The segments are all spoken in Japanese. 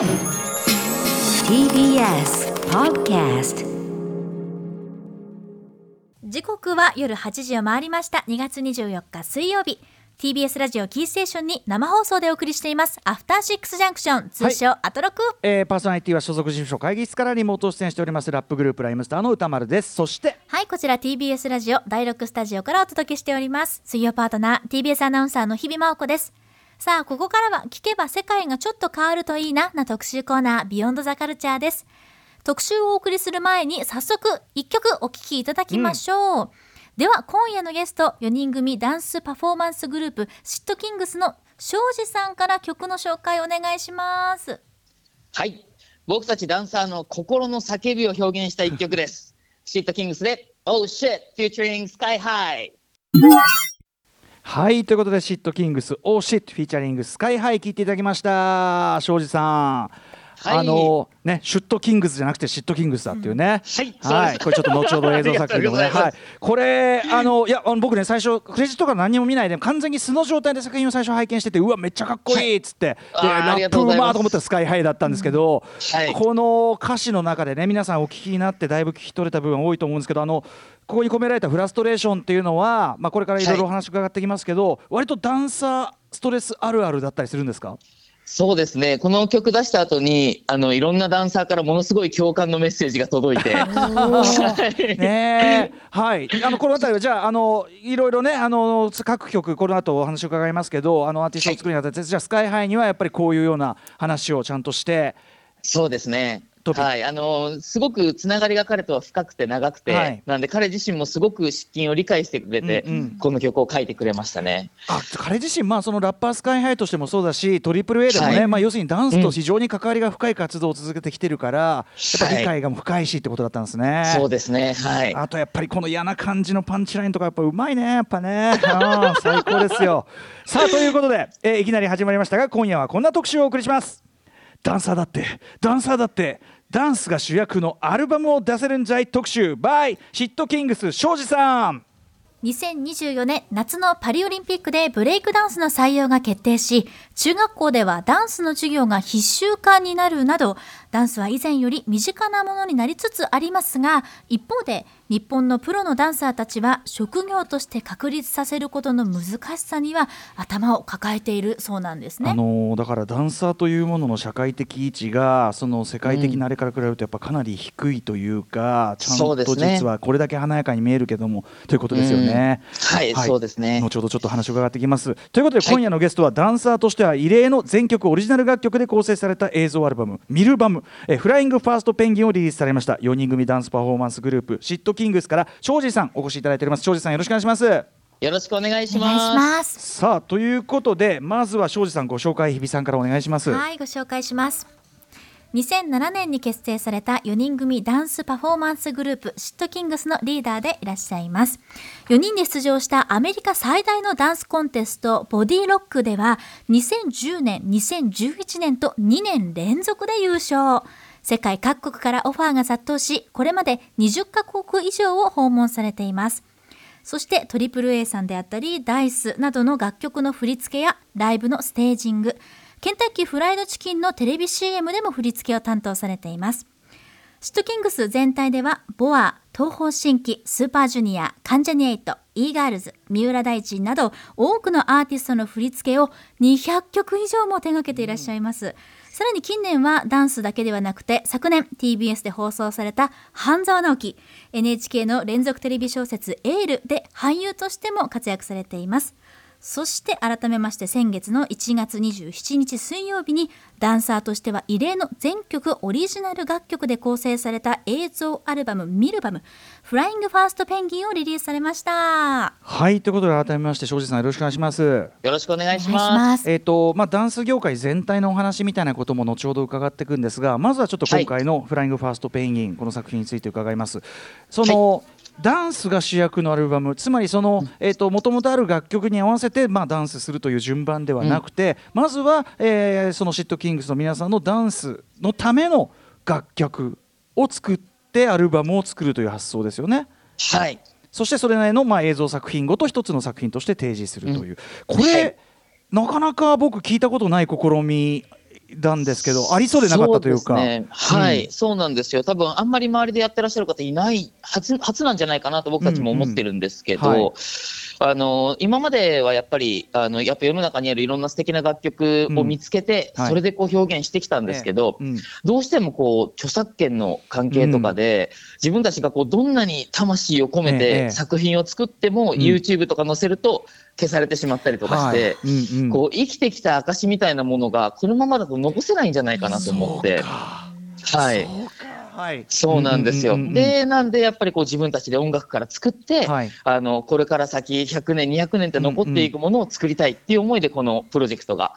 TBS Podcast 時刻は夜8時を回りました。2月24日水曜日。TBS ラジオキーステーションに生放送でお送りしています。アフターシックスジャンクション。通称、アトロク。えー、パーソナリティは所属事務所会議室からリモート出演しております。ラップグループライムスターの歌丸です。そして。はいこちら TBS ラジオ第6スタジオからお届けしております。水曜パートナー TBS アナウンサーの日々真央子ですさあここからは聞けば世界がちょっと変わるといいなな特集コーナービヨンドザカルチャーです特集をお送りする前に早速一曲お聴きいただきましょう、では今夜のゲスト4人組ダンスパフォーマンスグループシットキングスの庄司さんから曲の紹介お願いしますはい。僕たちダンサーの心の叫びを表現した一曲です。シットキングスで、Oh Shit featuring Sky High。はいということでシットキングス Oh Shit featuring スカイハイ聞いていただきました。庄司さん、はい。あのねシュットキングスじゃなくてシットキングスだっていうね、はいはい、これちょっと後ほど映像作品でもね、はい、これあのいやあの僕ね最初クレジットから何にも見ないで完全に素の状態で作品を最初拝見しててうわめっちゃかっこいいっつって、はい。でラップうまーと思ったらスカイハイだったんですけど、はい。この歌詞の中でね皆さんお聞きになってだいぶ聞き取れた部分多いと思うんですけどあのここに込められたフラストレーションっていうのは、まあ、これからいろいろお話伺ってきますけど、割とダンサーストレスあるあるだったりするんですか？そうですね。この曲出した後に、あの、いろんなダンサーからものすごい共感のメッセージが届いて。はい。ねえ。はい。あのこの辺りはじゃああのいろいろねあの各曲この後お話を伺いますけどあのアーティストを作るにあたって、じゃあスカイハイにはやっぱりこういうような話をちゃんとして。そうですね。はい、あのすごくつながりが彼とは深くて長くて、はいなんで彼自身もすごく失禁を理解してくれて、うんうんこの曲を書いてくれましたね。あ彼自身、まあ、そのラッパースカイハイとしてもそうだしトリプル A でもね、はいまあ、要するにダンスと非常に関わりが深い活動を続けてきてるから、やっぱはい理解が深いしってことだったんですね。そうですね。はい。あとやっぱりこの嫌な感じのパンチラインとかやっぱうまいねやっぱね最高ですよさあということで、えーいきなり始まりましたが今夜はこんな特集をお送りしますダンサーだってダンサーだってダンスが主役のアルバムを出せるんじゃい特集。by シットキングス庄司さん。2024年夏のパリオリンピックでブレイクダンスの採用が決定し、中学校ではダンスの授業が必修化になるなど、ダンスは以前より身近なものになりつつありますが、一方で日本のプロのダンサーたちは職業として確立させることの難しさには頭を抱えているそうなんですね。あのーだからダンサーというものの社会的位置がその世界的なあれから比べるとやっぱかなり低いというか、ちゃんと実はこれだけ華やかに見えるけどもということですよね。はい、そうですね。後ほどちょっと話を伺っていきます。ということで、はい今夜のゲストはダンサーとしては異例の全曲オリジナル楽曲で構成された映像アルバム「ミルバム」えーフライングファーストペンギン」をリリースされました4人組ダンスパフォーマンスグループシットキングスから庄司さんお越しいただいております庄司さんよろしくお願いしますよろしくお願いし。ます。さあということでまずは庄司さんご紹介日比さんからお願いしますはい、ご紹介します。2007年に結成された4人組ダンスパフォーマンスグループシットキングスのリーダーでいらっしゃいます。4人で出場したアメリカ最大のダンスコンテストボディロックでは2010年、2011年と2年連続で優勝。世界各国からオファーが殺到し、これまで20カ国以上を訪問されています。そして AAA さんであったりダイスなどの楽曲の振り付けやライブのステージングケンタッキーフライドチキンのテレビ CM でも振り付けを担当されていますシットキングス全体ではボア東方神起スーパージュニア関ジャニエイト e ガールズ三浦大知など多くのアーティストの振り付けを200曲以上も手掛けていらっしゃいます、さらに近年はダンスだけではなくて昨年 TBS で放送された半沢直樹 NHK の連続テレビ小説「エール」で俳優としても活躍されています。そして改めまして先月の1月27日水曜日にダンサーとしては異例の全曲オリジナル楽曲で構成された映像アルバム「ミルバムフライングファーストペンギン」をリリースされましたはいということで改めまして庄司さんよろしくお願いしますよろしくお願いします。ますえーとまあ、ダンス業界全体のお話みたいなことも後ほど伺っていくんですがまずはちょっと今回の「フライングファーストペンギン」この作品について伺います。その、ダンスが主役のアルバムつまりそのもともとある楽曲に合わせて、まあ、ダンスするという順番ではなくて、まずは、えーそのシットキングスの皆さんのダンスのための楽曲を作ってアルバムを作るという発想ですよね。はい。そしてそれなりのまあ映像作品ごと一つの作品として提示するという、これ、はい。なかなか僕聞いたことない試みなんですけどありそうでなかったというか。ね、はい、うん。そうなんですよ。多分あんまり周りでやってらっしゃる方いない初初なんじゃないかなと僕たちも思ってるんですけど、うんうんはい。あの今まではやっぱりあのやっぱ世の中にあるいろんな素敵な楽曲を見つけて、うんはい。それでこう表現してきたんですけど、うん。どうしてもこう著作権の関係とかで、自分たちがこうどんなに魂を込めええ。て作品を作っても、ん。YouTube とか載せると消されてしまったりとかして、はい。うんうん。こう生きてきた証みたいなものがこのままだと残せないんじゃないかなと思って。はい。そうか。はい。そうなんですよ。うんうんうんうん。で、なんでやっぱりこう自分たちで音楽から作って、はい。あの、これから先100年、200年って残っていくものを作りたいっていう思いでこのプロジェクトが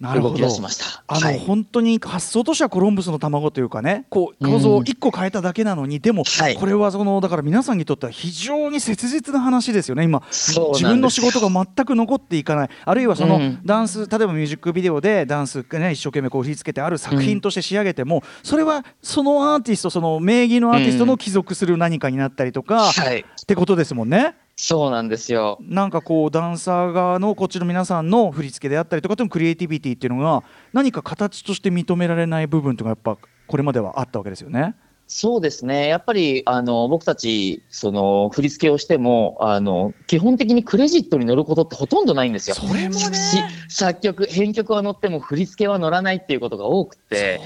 動きなるほど出しました。あの、はい。本当に発想としてはコロンブスの卵というかねこう構造を1個変えただけなのに、でも、はいこれはそのだから皆さんにとっては非常に切実な話ですよね今自分の仕事が全く残っていかないあるいはそのうんダンス、例えばミュージックビデオでダンス、ね、一生懸命こう振り付けてある作品として仕上げても、それはそのアーティストその名義のアーティストの帰属する何かになったりとか、はい。ってことですもんね。そうなんですよ。なんかこうダンサー側のこっちの皆さんの振り付けであったりとかでもクリエイティビティっていうのが何か形として認められない部分というのがやっぱこれまではあったわけですよね。そうですね。やっぱり、あの、僕たち、その、振り付けをしても、あの、基本的にクレジットに乗ることってほとんどないんですよ。それもねし作曲、編曲は乗っても振り付けは乗らないっていうことが多くて、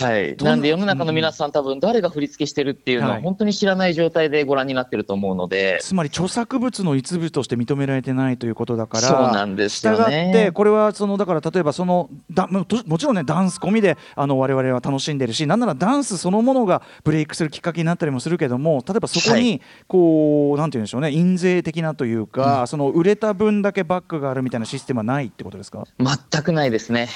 はい。ななんで世の中の皆さん多分誰が振り付けしてるっていうのははい。本当に知らない状態でご覧になってると思うので、つまり著作物の一部として認められてないということだからそうなんですよってこれはそのだから例えばそのだもともちろんねダンス込みであの我々は楽しんでるしなんならダンスそのものがブレイクするきっかけになったりもするけども例えばそこはにこう、なんて言うんでしょうね印税的なというか、その売れた分だけバックがあるみたいなシステムはないってことですか？全くないですね。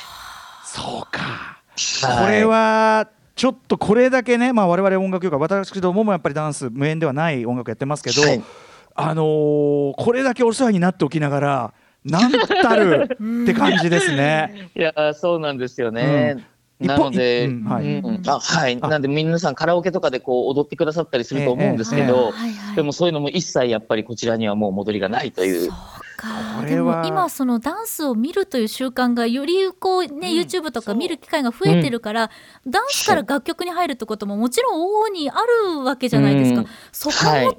そうか。はいこれはちょっとこれだけね、まあ、我々音楽業界私どももやっぱりダンス無縁ではない音楽やってますけど、はい。あのーこれだけお世話になっておきながらなんたる って感じですね。いや、そうなんですよね。うん。なので、はい。うん。あはい、あ。なんで皆さんカラオケとかでこう踊ってくださったりすると思うんですけど、でもそういうのも一切やっぱりこちらにはもう戻りがないという。か。でも今そのダンスを見るという習慣がよりこうね、YouTube とか見る機会が増えてるから、ダンスから楽曲に入るってことももちろん往々にあるわけじゃないですか、うん。そこもね、はい。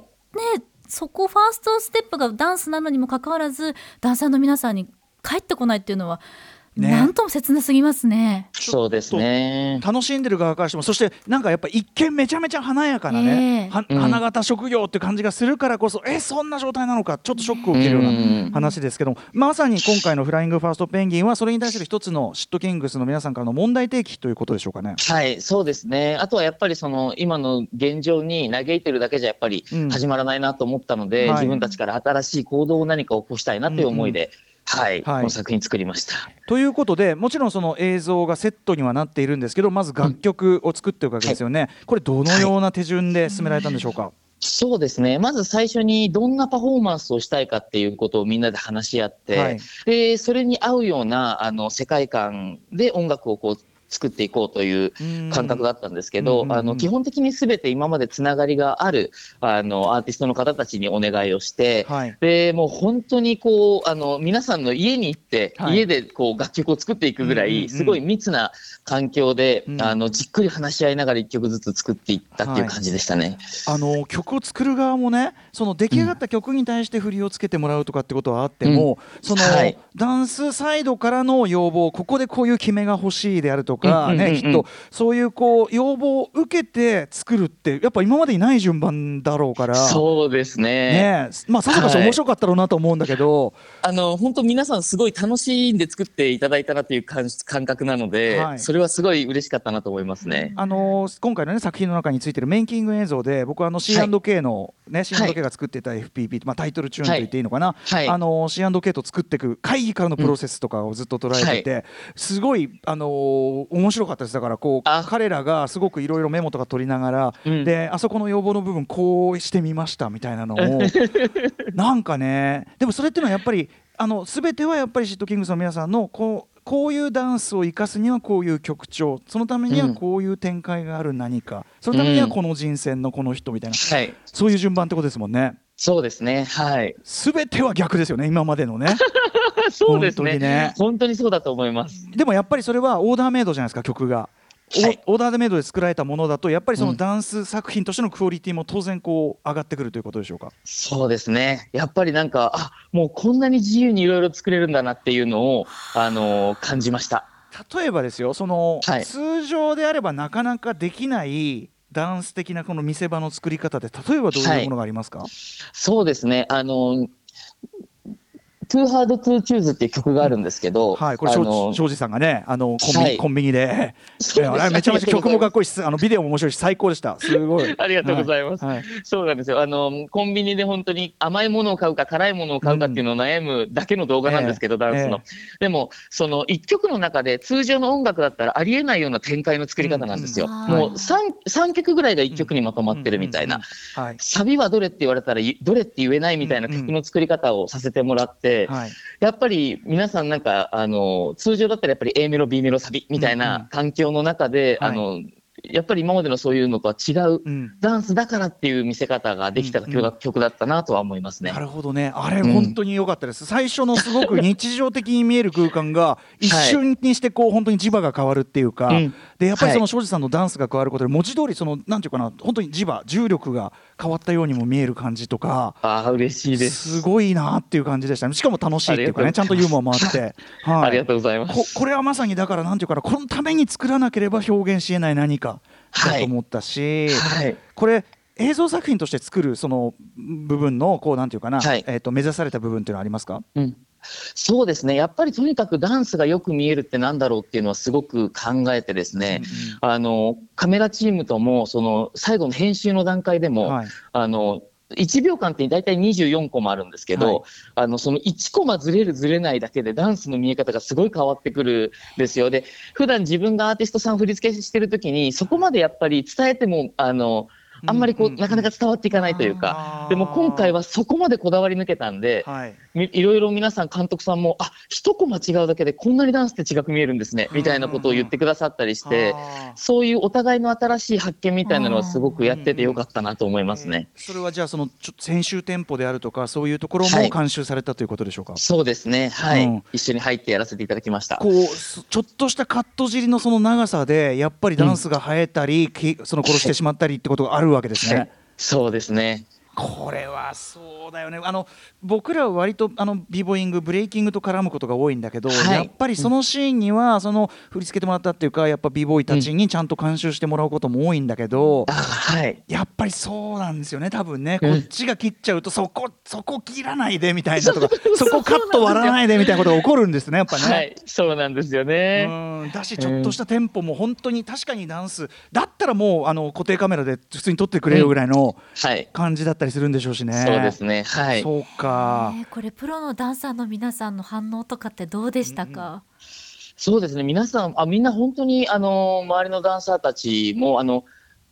そこファーストステップがダンスなのにもかかわらずダンサーの皆さんに帰ってこないっていうのは、ねなんとも切なすぎますね。そうですね。楽しんでる側からしてもそしてなんかやっぱ一見めちゃめちゃ華やかなね、ええはうん花形職業って感じがするからこそえそんな状態なのかちょっとショックを受けるようなうん話ですけどもまさに今回の「フライングファーストペンギン」はそれに対する一つのシットキングスの皆さんからの問題提起ということでしょうかね。はい、そうですね。あとはやっぱりその今の現状に嘆いてるだけじゃやっぱりうん始まらないなと思ったので、はい自分たちから新しい行動を何か起こしたいなという思いで、はい、はいこの作品作りました。ということでもちろんその映像がセットにはなっているんですけどまず楽曲を作っていくわけですよね。これどのような手順で進められたんでしょうか？そうですね。まず最初にどんなパフォーマンスをしたいかっていうことをみんなで話し合って、はいで、それに合うようなあの世界観で音楽をこう作っていこうという感覚だったんですけど、あの基本的にすべて今までつながりがあるあのアーティストの方たちにお願いをして、はい。でもう本当にこうあの皆さんの家に行って、はい。家でこう楽曲を作っていくぐらい、すごい密な環境で、うん。あのじっくり話し合いながら一曲ずつ作っていったっていう感じでしたね。あの曲を作る側もねその出来上がった曲に対して振りをつけてもらうとかってことはあっても、その、はい。ダンスサイドからの要望ここでこういう決めが欲しいであるとか、うんうんうんうん。ねきっとそういうこう要望を受けて作るってやっぱ今までにない順番だろうから。そうですね。ね。えまあさぞかし面白かったろうなと思うんだけど、あの本当皆さんすごい楽しんで作っていただいたなという感感覚なので、はい。それはすごい嬉しかったなと思いますね。あのー今回の、ね、作品の中についてるメイキング映像で僕はあの C&K の、ね C&K が作っていた FPP、まあ、タイトルチューンと言っていいのかな、はい。あのー C&K と作っていく会議からのプロセスとかをずっと捉えてて、すごい、あのー面白かったです。だからこうあ。彼らがすごくいろいろメモとか取りながら、うん。であそこの要望の部分こうしてみましたみたいなのを なんかねでもそれっていうのはやっぱりあの全てはやっぱりシットキングスの皆さんのこうこういうダンスを生かすにはこういう曲調そのためにはうんこういう展開がある何か、そのためにはこの人選のこの人みたいな、はいそういう順番ってことですもんね。そうですね。はい。すべては逆ですよね今までのね そうですね本当にね本当にそうだと思います。でもやっぱりそれはオーダーメイドじゃないですか曲が。おはいオーダーメイドで作られたものだとやっぱりそのうんダンス作品としてのクオリティも当然こう上がってくるということでしょうか？そうですね。やっぱりなんか、あ、もうこんなに自由にいろいろ作れるんだなっていうのを、あの感じました。例えばですよその、はい通常であればなかなかできないダンス的なこの見せ場の作り方で例えばどういうものがありますか、そうですね。あの Too Hard to Choose っていう曲があるんですけど、はい、これ庄司さんがねあのコンビニ,、はい。コンビニで、めちゃめちゃ曲もかっこいいしあのビデオも面白いし最高でした。すごい。ありがとうございます。はいそうなんですよ。あの、コンビニで本当に甘いものを買うか辛いものを買うかっていうのを悩むだけの動画なんですけど、ダンスの。でも、その一曲の中で通常の音楽だったらありえないような展開の作り方なんですよ。うん。もう三三曲ぐらいが一曲にまとまってるみたいな。はい。サビはどれって言われたらいどれって言えないみたいな曲の作り方をさせてもらって、はい。やっぱり皆さんなんか、あの、通常だったらやっぱり A メロ、B メロ、サビみたいうんうん。な環境の中で、はい。あの、やっぱり今までのそういうのとは違ううん。ダンスだからっていう見せ方ができた曲だ,、曲だったなとは思いますね。な。るほどね。あれうん。本当に良かったです、最初のすごく 日常的に見える空間が一瞬にしてこう本当に磁場が変わるっていうか、うん。でやっぱりそのはい庄司さんのダンスが変わることで文字通りそのなんていうかな本当に磁場重力が変わったようにも見える感じとかああ、嬉しいです。すごいなっていう感じでしたね。しかも楽しいっていうかねちゃんとユーモアもあって、はい、ありがとうございます。ここれはまさにだからなんていうかなこのために作らなければ表現しえない何かだと思ったし、はい。これ映像作品として作るその部分のこうなんていうかな、はいえー、と目指された部分っていうのはありますか？うん。そうですね。やっぱりとにかくダンスがよく見えるってなんだろうっていうのはすごく考えてですね、あの、カメラチームとも、その、最後の編集の段階でも、はいあの、1秒間って大体24コマあるんですけど、はいあの、その1コマずれるずれないだけでダンスの見え方がすごい変わってくるんですよ。で、普段自分がアーティストさん振り付けしてるときに、そこまでやっぱり伝えても、あの、あんまりこう、うんうん。なかなか伝わっていかないというか、でも今回はそこまでこだわり抜けたんで、はい。みいろいろ皆さん監督さんも、あ、一コマ違うだけでこんなにダンスって違く見えるんですね、みたいなことを言ってくださったりして、あー。そういうお互いの新しい発見みたいなのはすごくやっててよかったなと思いますね。それはじゃあそのちょ編集店舗であるとかそういうところもはい。監修されたということでしょうか、そうですね。はい。うん。一緒に入ってやらせていただきました。こうそちょっとしたカット尻のその長さでやっぱりダンスが生えたり、きその殺してしまったりってことがあるるわけですね。はい。そうですね。これはそうだよねあの僕らは割とあのビーボイングブレイキングと絡むことが多いんだけど、はいやっぱりそのシーンにはその振り付けてもらったっていうかやっぱビーボーイたちにちゃんと監修してもらうことも多いんだけど、あはい。やっぱりそうなんですよね多分ね、うんこっちが切っちゃうとそこそこ切らないでみたいなとか そこカット割らないでみたいなことが起こるんですねやっぱね。はい。そうなんですよね。うんだしちょっとしたテンポも本当に確かにダンスだったらもうあの固定カメラで普通に撮ってくれるぐらいのはい。感じだったりするんでしょうしね。そうですね。はい。そうか。えーこれプロのダンサーの皆さんの反応とかってどうでしたか、そうですね。皆さん、あ、みんな本当に、あの、周りのダンサーたちも、あの、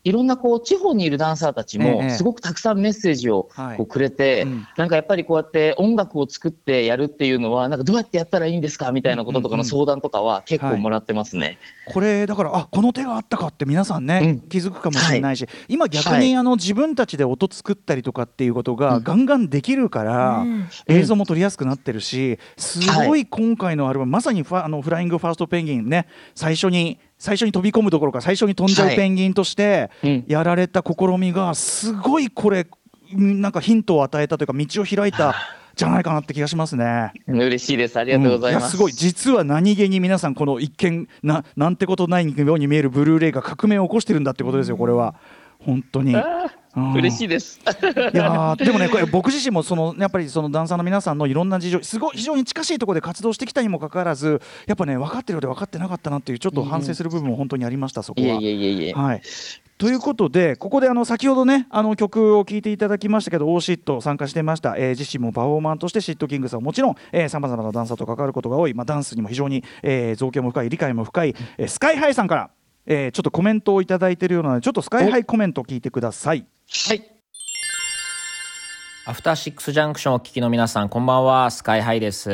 いろんなこう地方にいるダンサーたちええ。もすごくたくさんメッセージをはい。こうくれて、うん。なんかやっぱりこうやって音楽を作ってやるっていうのはなんかどうやってやったらいいんですかみたいなこととかの相談とかは結構もらってますね。これだからあこの手があったかって皆さんね、うん。気づくかもしれないし、今逆に、はい。あの自分たちで音作ったりとかっていうことがガンガンできるから、うん。映像も撮りやすくなってるしすごい今回のアルバム、まさにファあのフライングファーストペンギンね最初に最初に飛び込むどころか最初に飛んじゃうはいペンギンとしてうんやられた試みがすごいこれうんなんかヒントを与えたというか道を開いた じゃないかなって気がしますね。嬉しいです。ありがとうございます。んやすごい実は何気に皆さんこの一見ななんてことないように見えるブルーレイが革命を起こしてるんだってことですよこれは本当に。嬉しいです。いやーでもねこれ僕自身もそのやっぱりそのダンサーの皆さんのいろんな事情すごい非常に近しいところで活動してきたにもかかわらずやっぱね分かってるようで分かってなかったなっていうちょっと反省する部分も本当にありましたそこは。いえいえい。はいということでここであの先ほどねあの曲を聴いていただきましたけど「オーシット」参加してました、えー自身もパフォーマーとしてシットキングスはもちろんさまざまなダンサーと関わることが多い、まあ、ダンスにも非常に、えー造形も深い理解も深い、えースカイハイさんから、えーちょっとコメントをいただいているようなのでちょっとスカイハイコメントを聞いてください。はい。アフターシックスジャンクションをお聞きの皆さん、こんばんは、スカイハイです。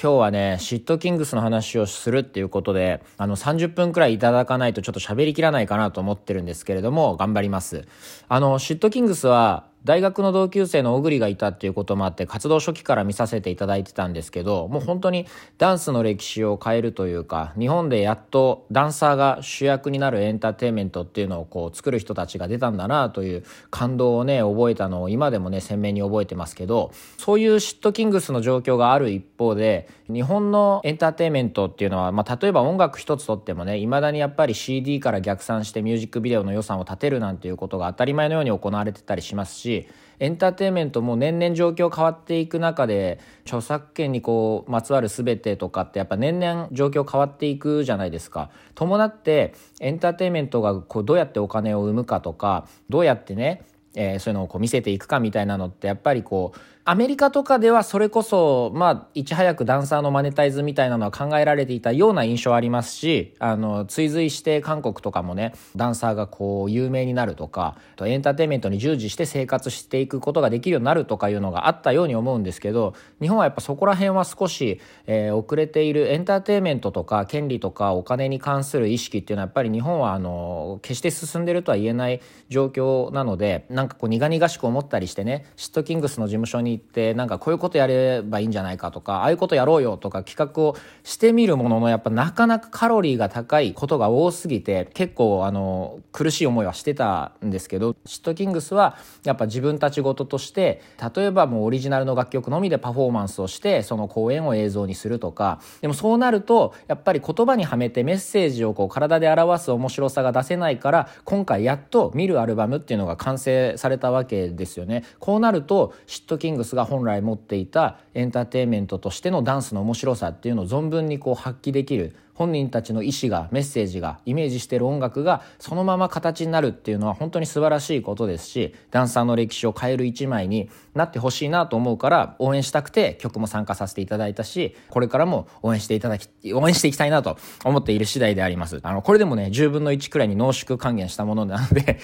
今日はね、シットキングスの話をするっていうことで、あの、30分くらいいただかないとちょっと喋りきらないかなと思ってるんですけれども、頑張ります。あの、シットキングスは、大学の同級生の小栗がいたっていうこともあって活動初期から見させていただいてたんですけどもう本当にダンスの歴史を変えるというか日本でやっとダンサーが主役になるエンターテインメントっていうのをこう作る人たちが出たんだなという感動をね覚えたのを今でもね鮮明に覚えてますけどそういうシットキングスの状況がある一方で日本のエンターテインメントっていうのは、まあ、例えば音楽一つとってもねいまだにやっぱり CD から逆算してミュージックビデオの予算を立てるなんていうことが当たり前のように行われてたりしますしエンターテインメントも年々状況変わっていく中で著作権にこうまつわる全てとかってやっぱ年々状況変わっていくじゃないですか。伴ってエンターテインメントがこうどうやってお金を生むかとかどうやってねえー、そういうのをこう見せていくかみたいなのってやっぱりこうアメリカとかではそれこそ、まあ、いち早くダンサーのマネタイズみたいなのは考えられていたような印象ありますし、あの、追随して韓国とかもね、ダンサーがこう、有名になるとか、エンターテインメントに従事して生活していくことができるようになるとかいうのがあったように思うんですけど、日本はやっぱそこら辺は少し、えー、遅れているエンターテインメントとか、権利とかお金に関する意識っていうのはやっぱり日本は、あの、決して進んでるとは言えない状況なので、なんかこう、苦々しく思ったりしてね、シットキングスの事務所に行って、なんかこういうことやればいいんじゃないかとかああいうことやろうよとか企画をしてみるもののやっぱなかなかカロリーが高いことが多すぎて結構あの苦しい思いはしてたんですけどシットキングスはやっぱ自分たち事として例えばもうオリジナルの楽曲のみでパフォーマンスをしてその公演を映像にするとかでもそうなるとやっぱり言葉にはめてメッセージをこう体で表す面白さが出せないから今回やっと見るアルバムっていうのが完成されたわけですよね。こうなるとシットキングスが本来持っていたエンターテインメントとしてのダンスの面白さっていうのを存分にこう発揮できる本人たちの意思がメッセージがイメージしてる音楽がそのまま形になるっていうのは本当に素晴らしいことですしダンサーの歴史を変える一枚になってほしいなと思うから応援したくて曲も参加させていただいたしこれからも応援していただき応援していきたいなと思っている次第であります。あのこれでもね10分の1くらいに濃縮還元したものなので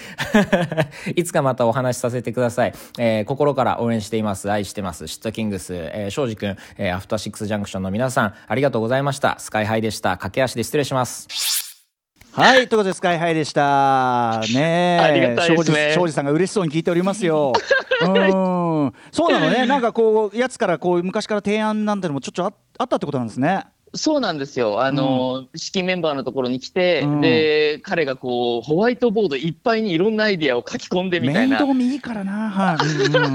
いつかまたお話しさせてください、えー、心から応援しています。愛してます。シットキングス、えー、庄司君、えー、アフターシックスジャンクションの皆さんありがとうございました。スカイハイでした。駆け足で失礼します。はい、ということでスカイハイでした。ね庄司さんが嬉しそうに聞いておりますよ。うん、そうなのね。なんかこうやつからこう昔から提案なんてのもちょっとああったってことなんですね。そうなんですよ。あの、式メンバーのところに来て、うんで、彼がこう、ホワイトボードいっぱいにいろんなアイディアを書き込んでみたいな。面倒見いいからな。はい。うんうん、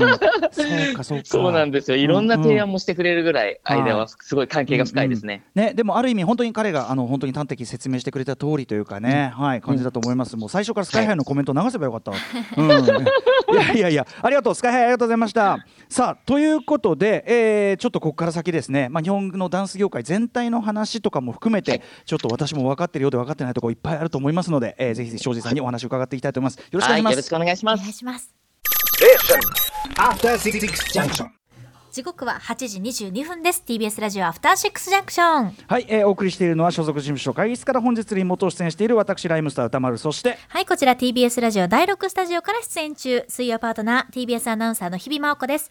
そうかそうか。そうなんですよ。いろんな提案も。もしてくれるぐらい、間はすごい関係が深いですね。ね、でもある意味本当に彼があの本当に端的に説明してくれた通りというかね、はい感じだと思います。もう最初からスカイハイのコメント流せばよかった。うん。いやいやいやありがとうスカイハイありがとうございました。さあということで、えーちょっとここから先ですね、まあ日本のダンス業界全体の話とかも含めて、ちょっと私も分かってるようで分かってないところいっぱいあると思いますので、えーぜひぜひ庄司さんにお話を伺っていきたいと思います。よろしくお願いします。よろしくお願いしお願います。します。After Six Junction. 時刻は8時22分です。TBS ラジオアフターシックスジャンクション。はい、えーお送りしているのは所属事務所会議室から本日リモート出演している私ライムスター歌丸そしてはい、こちら TBS ラジオ第6スタジオから出演中、水曜パートナー TBS アナウンサーの日々真央子です。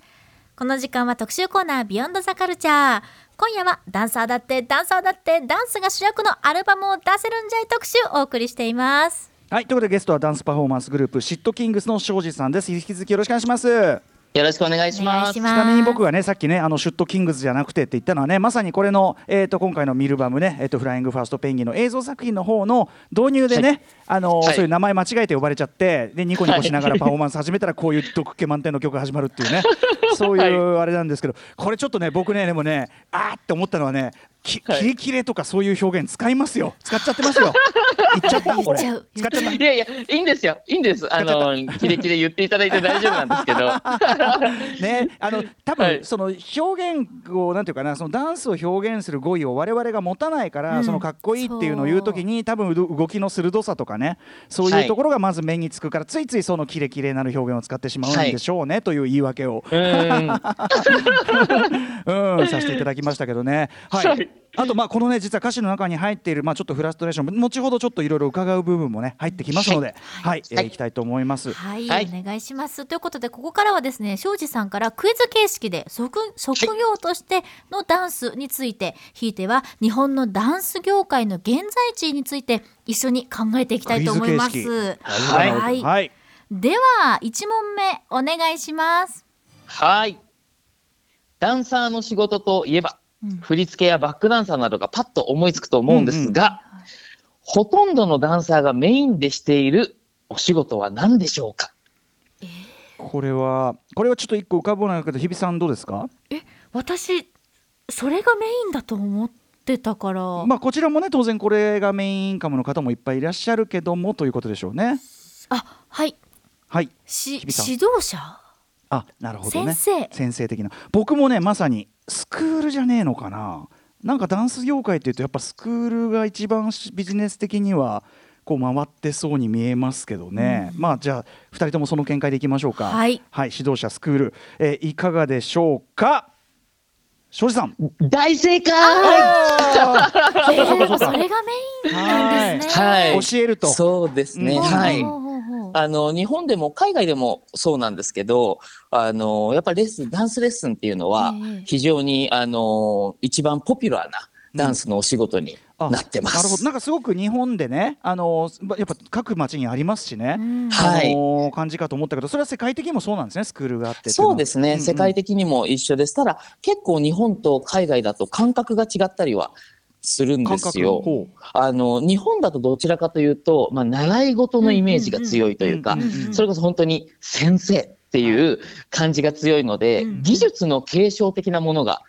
この時間は特集コーナービヨンドザカルチャー。今夜はダンサーだってダンサーだってダンスが主役のアルバムを出せるんじゃい特集をお送りしています。はいということでゲストはダンスパフォーマンスグループシットキングスの庄司さんです引き続きよろしくお願いしますよろしくお願いします。ちなみに僕がねさっきねあのシュットキングスじゃなくてって言ったのはねまさにこれの、えー、と今回のミルバムね、えー、とフライングファーストペンギンの映像作品の方の導入でね、はい。あのはいそういう名前間違えて呼ばれちゃってでニコニコしながらパフォーマンス始めたらこういう毒気満点の曲が始まるっていうね。そういうあれなんですけどこれちょっとね僕ねでもねあーって思ったのはねきはい。キレキレとかそういう表現使いますよ。使っちゃってますよ。言っちゃったこれ言っちゃう。使っちゃった。いやいや、いいんですよ。いいんです。あの、キレキレ言っていただいて大丈夫なんですけど。ね、あの多分、はい。その表現をなんていうかなそのダンスを表現する語彙を我々が持たないから、うん。そのかっこいいっていうのを言うときに多分動きの鋭さとかねそういうところがまず目につくから、ついついそのキレキレなる表現を使ってしまうんでしょうね、という言い訳を、うーん。うん、させていただきましたけどね。はい。はいあとまあこのね実は歌詞の中に入っているまあちょっとフラストレーション後ほどちょっといろいろ伺う部分もね入ってきますので、はい、えーはい。いきたいと思います。はい、はい。お願いします。ということで、ここからはですね、庄司さんからクイズ形式で職職業としてのダンスについて、ひいては日本のダンス業界の現在地について一緒に考えていきたいと思います。クイズ形式。はい、はい。では1問目お願いします。はい。ダンサーの仕事といえば、うん振り付けやバックダンサーなどがパッと思いつくと思うんですが、ほとんどのダンサーがメインでしているお仕事は何でしょうか？これはこれはちょっと一個浮かばないけど日比さんどうですか？私それがメインだと思ってたから、まあこちらもね当然これがメインインカムの方もいっぱいいらっしゃるけどもということでしょうね。あはい。はい。し指導者？あなるほどね。先生。先生的な。僕もねまさにスクールじゃねえのかな。なんかダンス業界っていうとやっぱスクールが一番しビジネス的にはこう回ってそうに見えますけどね、まあじゃあ2人ともその見解でいきましょうか。はい。指導者スクール、えーいかがでしょうか？庄司さん。大正解。それがメインなんですね。はい。教えると。そうですね。うん。はい。あの日本でも海外でもそうなんですけど、あのやっぱりレッスンダンスレッスンっていうのはええ。非常にあの一番ポピュラーなダンスのお仕事にあなってます。なるほど。なんかすごく日本でねあのーやっぱ各町にありますしね、うん。はい。あのー感じかと思ったけどそれは世界的にもそうなんですねスクールがあってそうですね、んん。世界的にも一緒です。ただ結構日本と海外だと感覚が違ったりはするんですよ。あの日本だとどちらかというと、まあ、習い事のイメージが強いというかうんうんうんうんそれこそ本当に先生っていう感じが強いので、うん技術の継承的なものが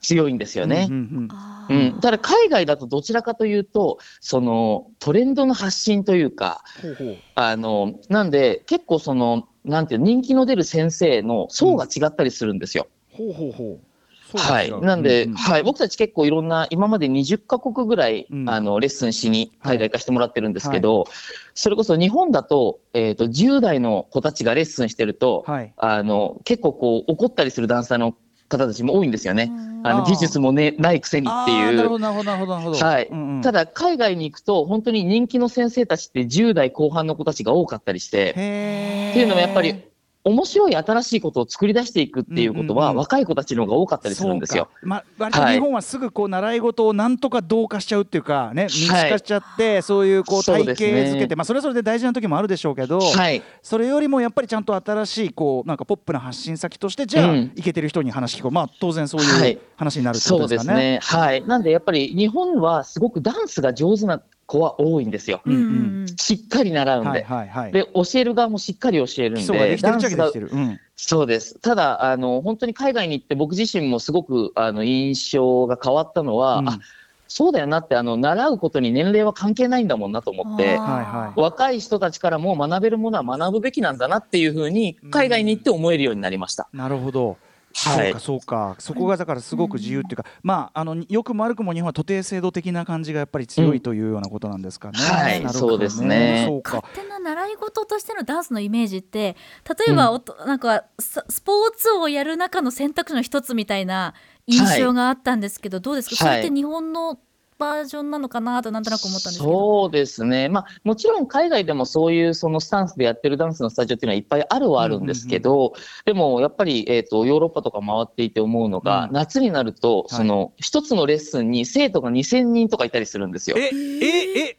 強いんですよね。うんうん。あー。うん、ただ海外だとどちらかというとそのトレンドの発信というかほうほう。あのなんで結構そのなんていうの人気の出る先生の層が違ったりするんですよ。ほうほうほうはい、なんで、ううはい、僕たち結構いろんな今まで20カ国ぐらい、うん。あのレッスンしに海外化してもらってるんですけど、それこそ日本だと,、えー、と10代の子たちがレッスンしてると、はい。あの結構こう怒ったりするダンサーの方たちも多いんですよね。あの技術も、ね、ないくせにっていう。なるほどなるほどなるほど。はい。うんうん。ただ海外に行くと本当に人気の先生たちって10代後半の子たちが多かったりしてっていうのもやっぱり面白い新しいことを作り出していくっていうことは、若い子たちの方が多かったりするんですよ。まあ、割と日本はすぐこう習い事をなんとか同化しちゃうっていうかね民主化しちゃって、そういうこう体系づけて、まあ、それはそれで大事な時もあるでしょうけど、はい。それよりもやっぱりちゃんと新しいこうなんかポップな発信先としてじゃあ、うん。いけてる人に話聞こう。まあ当然そうはい。いう話になるってことですすね。はい。なんでやっぱり日本はすごくダンスが上手な子は多いんですよ。うんうんうんしっかり習うんで。はいはいはい。で、教える側もしっかり教えるんでダンスが。うん。そうです。ただ、あの、本当に海外に行って僕自身もすごく、あの、印象が変わったのは、うんあ、そうだよなって、あの、習うことに年齢は関係ないんだもんなと思って若い人たちからも学べるものは学ぶべきなんだなっていうふうに、海外に行って思えるようになりました。なるほど。はい。そうかそうか。そこがだからすごく自由っていうか、まああのよくも悪くも日本は徒弟制度的な感じがやっぱり強いというようなことなんですかね。はい。なるほどそうですね。そうか。勝手な習い事としてのダンスのイメージって例えばおと、なんかススポーツをやる中の選択肢の一つみたいな印象があったんですけど、どうですか、はい。それって日本のバージョンなのかなとなんとなく思ったんですけど。そうですね、まあ、もちろん海外でもそういうそのスタンスでやってるダンスのスタジオっていうのはいっぱいあるはあるんですけど、でもやっぱり、えー、とヨーロッパとか回っていて思うのが、うん夏になると、はいその一つのレッスンに生徒が2000人とかいたりするんですよ。えええええ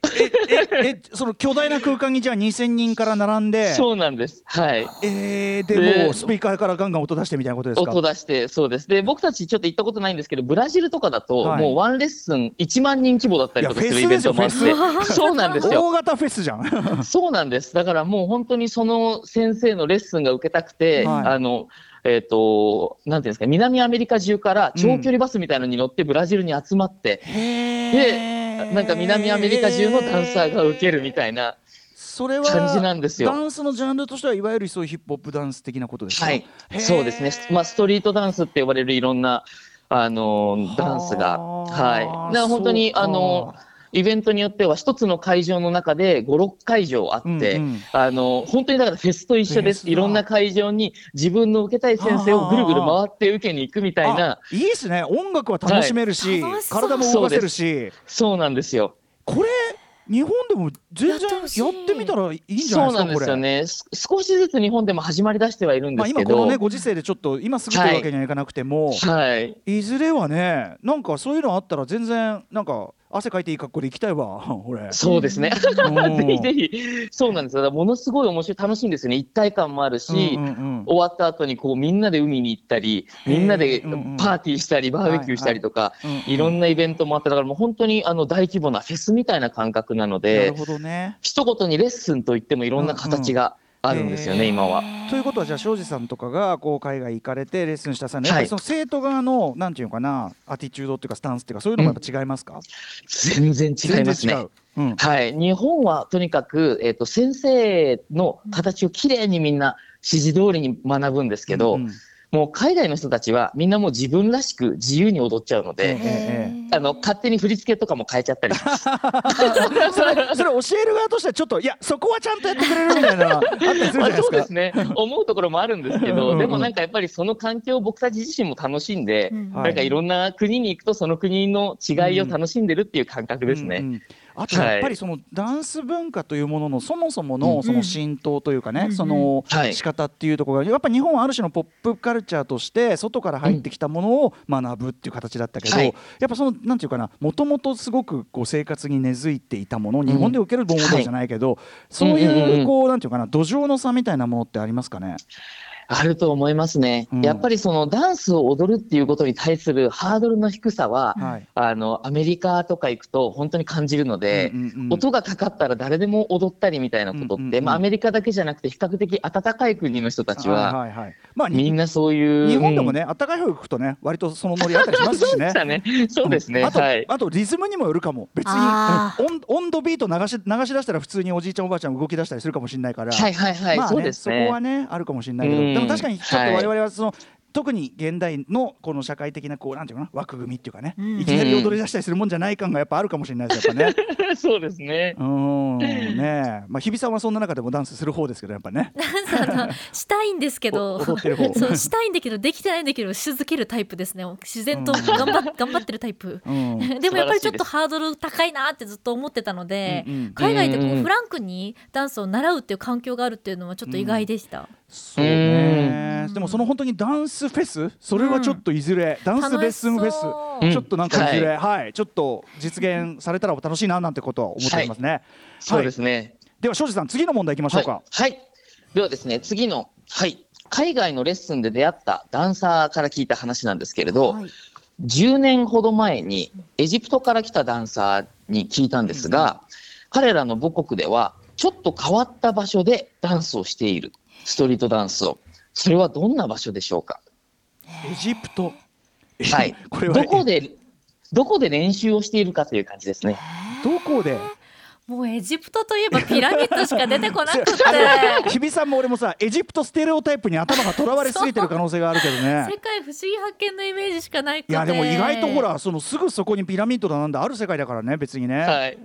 えその巨大な空間にじゃあ2000人から並んで？そうなんです。はい。えー、ででもうスピーカーからガンガン音出してみたいなことですか？音出して、そうです。で、僕たちちょっと行ったことないんですけど、ブラジルとかだと、はいもうワンレッスン1万人規模だったりとかするイベントもあって、そうなんですよ。大型フェスじゃん そうなんです。だからもう本当にその先生のレッスンが受けたくて、はいあの、えっ、と、なんていうんですか、南アメリカ中から長距離バスみたいなのに乗ってブラジルに集まって、で、なんか南アメリカ中のダンサーが受けるみたいなそれは感じなんですよ。ダンスのジャンルとしてはいわゆるそういうヒップホップダンス的なことですか？はいそうですね。まあ、ストリートダンスって呼ばれるいろんな、あの、ダンスが、はい。だから本当に、あの、イベントによっては一つの会場の中で5、6会場あって、うんうん。あの、本当にだからフェスと一緒です。いろんな会場に自分の受けたい先生をぐるぐる回って受けに行くみたいな、あいいですね。音楽は楽しめるし、はい。体も動かせるし。そうなんですよ。これ日本でも全然やってみたらいいんじゃないですかそうなんですよね。す少しずつ日本でも始まり出してはいるんですけど、今このねご時世でちょっと今すぐというわけにはいかなくても、はい。い、ずれはねなんかそういうのあったら全然なんか汗かいていい格好で行きたいわ 俺。そうですね。うん。ぜひぜひ、そうなんですよ。だからものすごい面白い、楽しいんですよね。一体感もあるし、うんうんうん。終わった後にこうみんなで海に行ったり、みんなでうんうんパーティーしたり、バーベキューしたりとか、うんうん。いろんなイベントもあって、だからもう本当にあの大規模なフェスみたいな感覚なのなでる、ほどね。一言にレッスンといってもいろんな形があるんですよね、うんうん今は。ということはじゃあ庄司さんとかがこう海外行かれてレッスンした際にやっぱりはい。その生徒側のなんていうのかなアティチュードっていうかスタンスっていうかそういうのもやっぱ違いますか、全然違いますね。う、うん。はい、日本はとにかく、えっと先生の形をきれいにみんな指示通りに学ぶんですけど、うんうんもう海外の人たちはみんなもう自分らしく自由に踊っちゃうので、あの勝手に振り付けとかも変えちゃったり。それそれ教える側としてはちょっといやそこはちゃんとやってくれるみたいな そうですね。思うところもあるんですけど、うんうんでもなんかやっぱりその環境を僕たち自身も楽しんで、うんはい。なんかいろんな国に行くとその国の違いを楽しんでるっていう感覚ですね。うんうんあとやっぱりそのダンス文化というもののそもそものその浸透というかね、うんそのはい。仕方っていうところがやっぱ日本はある種のポップカルチャーとして外から入ってきたものを学ぶっていう形だったけど、はい。やっぱそのなんていうかなもともとすごくこう生活に根付いていたもの日本で受ける盆踊りじゃないけど、そういううん。こうなんていうかな土壌の差みたいなものってありますかね？あると思いますね、うん。やっぱりそのダンスを踊るっていうことに対するハードルの低さは、はい。あのアメリカとか行くと本当に感じるので、うんうんうん。音がかかったら誰でも踊ったりみたいなことって、うんうんうん。まあ、アメリカだけじゃなくて比較的暖かい国の人たちは、はいはいはい。まあみんなそういう日本でもね、あったかい方行くとね割とそのノリあったりしますしね。そうね。そうですね。あと、はい。あとリズムにもよるかも。別に温温度ビート流し流し出したら普通におじいちゃんおばあちゃん動き出したりするかもしれないから、はいはいはい。まあねそうですね。そこはねあるかもしれないけども確かにちょっとはい。我々はその、特に現代のこの社会的なこうなんていうかな枠組みっていうかね、うん。いきなり踊り出したりするもんじゃない感がやっぱあるかもしれないですやっぱね。そうですね。うーんねえ。まあ日比さんはそんな中でもダンスする方ですけどやっぱね。あのしたいんですけど。お踊ってる方。そうしたいんだけどできてないんだけどし続けるタイプですね。自然と頑張っ頑張ってるタイプ。うん。でもやっぱりちょっとハードル高いなってずっと思ってたので、うんうん海外でこうんううんフランクにダンスを習うっていう環境があるっていうのはちょっと意外でした、そうねでもその本当にダンスフェス？それはちょっといずれ、ダンスレッスンフェス？ちょっとなんかいずれ、はい、ちょっと実現されたら楽しいななんてことは思っておりますね。そうですね。では庄司さん次の問題いきましょうか。はい。はい。ではですね、次の、はい。海外のレッスンで出会ったダンサーから聞いた話なんですけれど、はい10年ほど前にエジプトから来たダンサーに聞いたんですが、彼らの母国ではちょっと変わった場所でダンスをしている。ストリートダンスを。それはどんな場所でしょうか？エジプト。はい これはどこで、どこで練習をしているかという感じですね。どこで？もうエジプトといえばピラミッドしか出てこなくて。日比さんも俺もさエジプトステレオタイプに頭がとらわれすぎてる可能性があるけどね。世。界不思議発見のイメージしかないいやでも意外とほらそのすぐそこにピラミッドだなんだある世界だからね別にね、はい。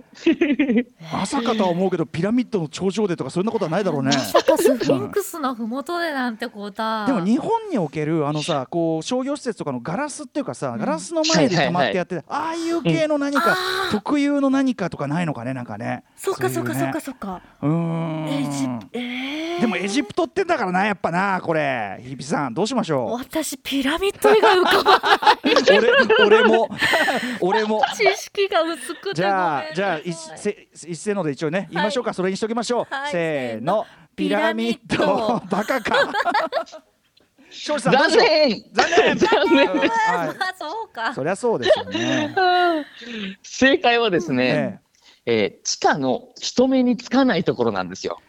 まさかとは思うけどピラミッドの頂上でとかそんなことはないだろうね。まさかスフィンクスのふもとでなんてことはでも日本におけるあのさこう商業施設とかのガラスっていうかさガラスの前で溜まってやってああいう系の何か特有の何かとかないのかねなんかねそっかそっかそっかそそっかういうね。うエジーん。プえーでもエジプトってだからなやっぱなこれ。日比さんどうしましょ私ピラミッド以外浮かばない。う俺俺も俺も。知識が薄くてじゃあじゃあ一せ一斉ので一応ね言いましょうか、それにしときましょう、はい。せーの。ピピラミッッド。ドバカか。残念。残念。残念。うんはい。あそうか。そりゃそうですよね。正解はですね、えええー地下の人目につかないところなんですよ。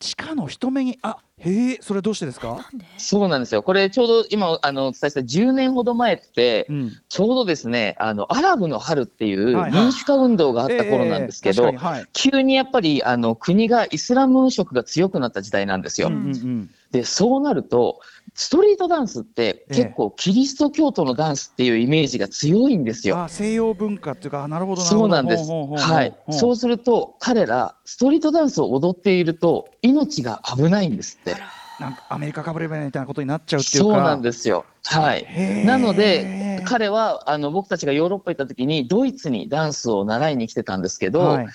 地下の人目に？あへえそれはどうしてですか？そうなんですよ。これちょうど今あのお伝えした10年ほど前って、うん。ちょうどですね、あのアラブの春っていう民主化運動があった頃なんですけど。急にやっぱりあの国がイスラム色が強くなった時代なんですよ。うんうんうん。で、そうなると、ストリートダンスってええ結構キリスト教徒のダンスっていうイメージが強いんですよ。あ西洋文化っていうかあなるほどなるほど。そうなんです。はい。そうすると、彼ら、ストリートダンスを踊っていると、命が危ないんですって。なんかアメリカかぶれみたいなことになっちゃうっていうか。そうなんですよ。はい。なので、彼は、あの、僕たちがヨーロッパ行った時に、ドイツにダンスを習いに来てたんですけど、はい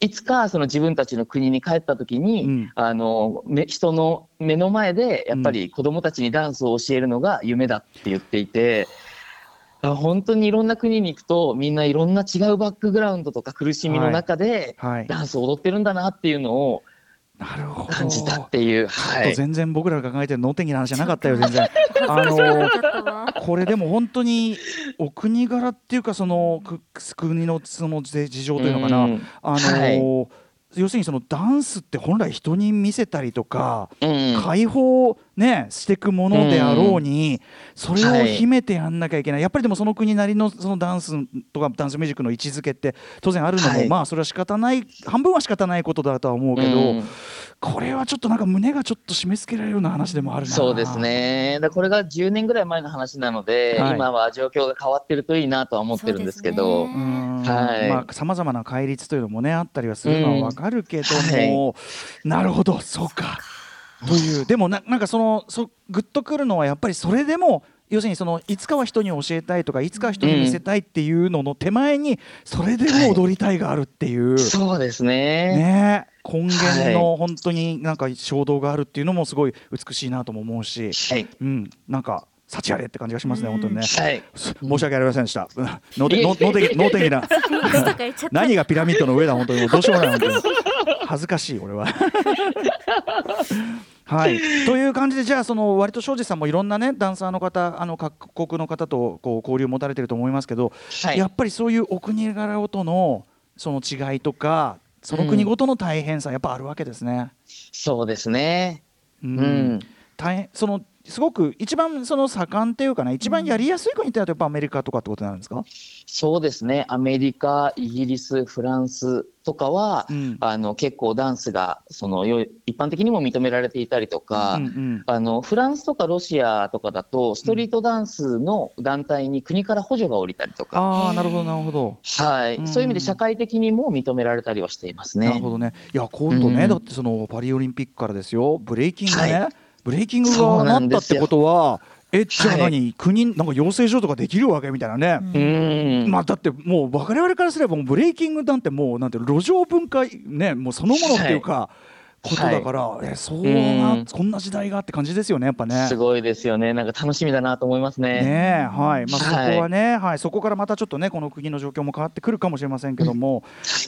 い、つか、その自分たちの国に帰った時に、うん。あの、め人の目の前で、やっぱり子供たちにダンスを教えるのが夢だって言っていて、あ本当にいろんな国に行くとみんないろんな違うバックグラウンドとか苦しみの中ではい。ダンスを踊ってるんだなっていうのをなるほど感じたっていう、はい、全然僕らが考えてる能天気な話じゃなかったよ 全然。あの これでも本当にお国柄っていうかそのく国のその事情というのかな、うん。あの、はい。要するにそのダンスって本来人に見せたりとか、うん。解放ねしていくものであろうに、それを秘めてやんなきゃいけない、やっぱりでもその国なりのそのダンスとかダンスミュージックの位置づけって当然あるのも、はい。まあそれは仕方ない半分は仕方ないことだとは思うけど、うん。これはちょっとなんか胸がちょっと締め付けられるような話でもあるな。そうですね。だこれが10年ぐらい前の話なので、はい。今は状況が変わってるといいなとは思ってるんですけど。さまざまな戒律というのもねあったりはするのはわかるけどうんも、なるほど。そうかという。でもななんかそのそグッとくるのはやっぱりそれでも要するにそのいつかは人に教えたいとかいつかは人に見せたいっていうのの手前にそれでも踊りたいがあるっていう、そうですね。ね。根源の本当になんか衝動があるっていうのもすごい美しいなとも思うし、はい。うん、なんか幸あれって感じがしますね本当にね。はい。す申し訳ありませんでした。うん能天いえいえ能能天気な。何がピラミッドの上だ本当に。どうしようもない本当に恥ずかしい俺は。はい、という感じでじゃあその割と庄司さんもいろんなねダンサーの方あの各国の方とこう交流を持たれてると思いますけど、はい。やっぱりそういうお国柄とのその違いとかその国ごとの大変さやっぱあるわけですね。そうですね。ううん大変そのすごく一番その盛んっていうかね一番やりやすい国ってやっぱアメリカとかってことになるんですか、そうですね。アメリカイギリスフランスとかは、うん。あの結構ダンスがそのよい一般的にも認められていたりとか、うんうん。あのフランスとかロシアとかだとストリートダンスの団体に国から補助が下りたりとか、ああなるほどなるほど。はい。うん。そういう意味で社会的にも認められたりはしていますね。なるほどね。いや今度ね、うん。だってそのパリオリンピックからですよ。ブレイキングね、はブレイキングがなですよ。なんったってことはえじゃあはい。何、国なんか養成所とかできるわけみたいなね。うん。まあだってもう我々からすればもうブレイキングなんてもうなんて路上文化ねもうそのものっていうか、ことだから、えそうな、うん。こんな時代がって感じですよねやっぱね。すごいですよね。なんか楽しみだなと思いますね。ねえはい。まあ、そこはいはね、はい。そこからまたちょっとねこの国の状況も変わってくるかもしれませんけども、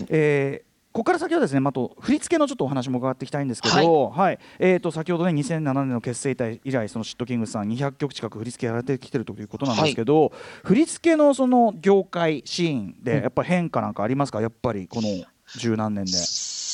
えーここから先はですね、まあ、あと振り付けのちょっとお話も伺っていきたいんですけど、はい。えー、と先ほどね2007年の結成以来そのシットキングスさん200曲近く振り付けやられてきてるということなんですけど、振り付けのその業界シーンでやっぱ変化なんかありますか？やっぱりこの十何年で。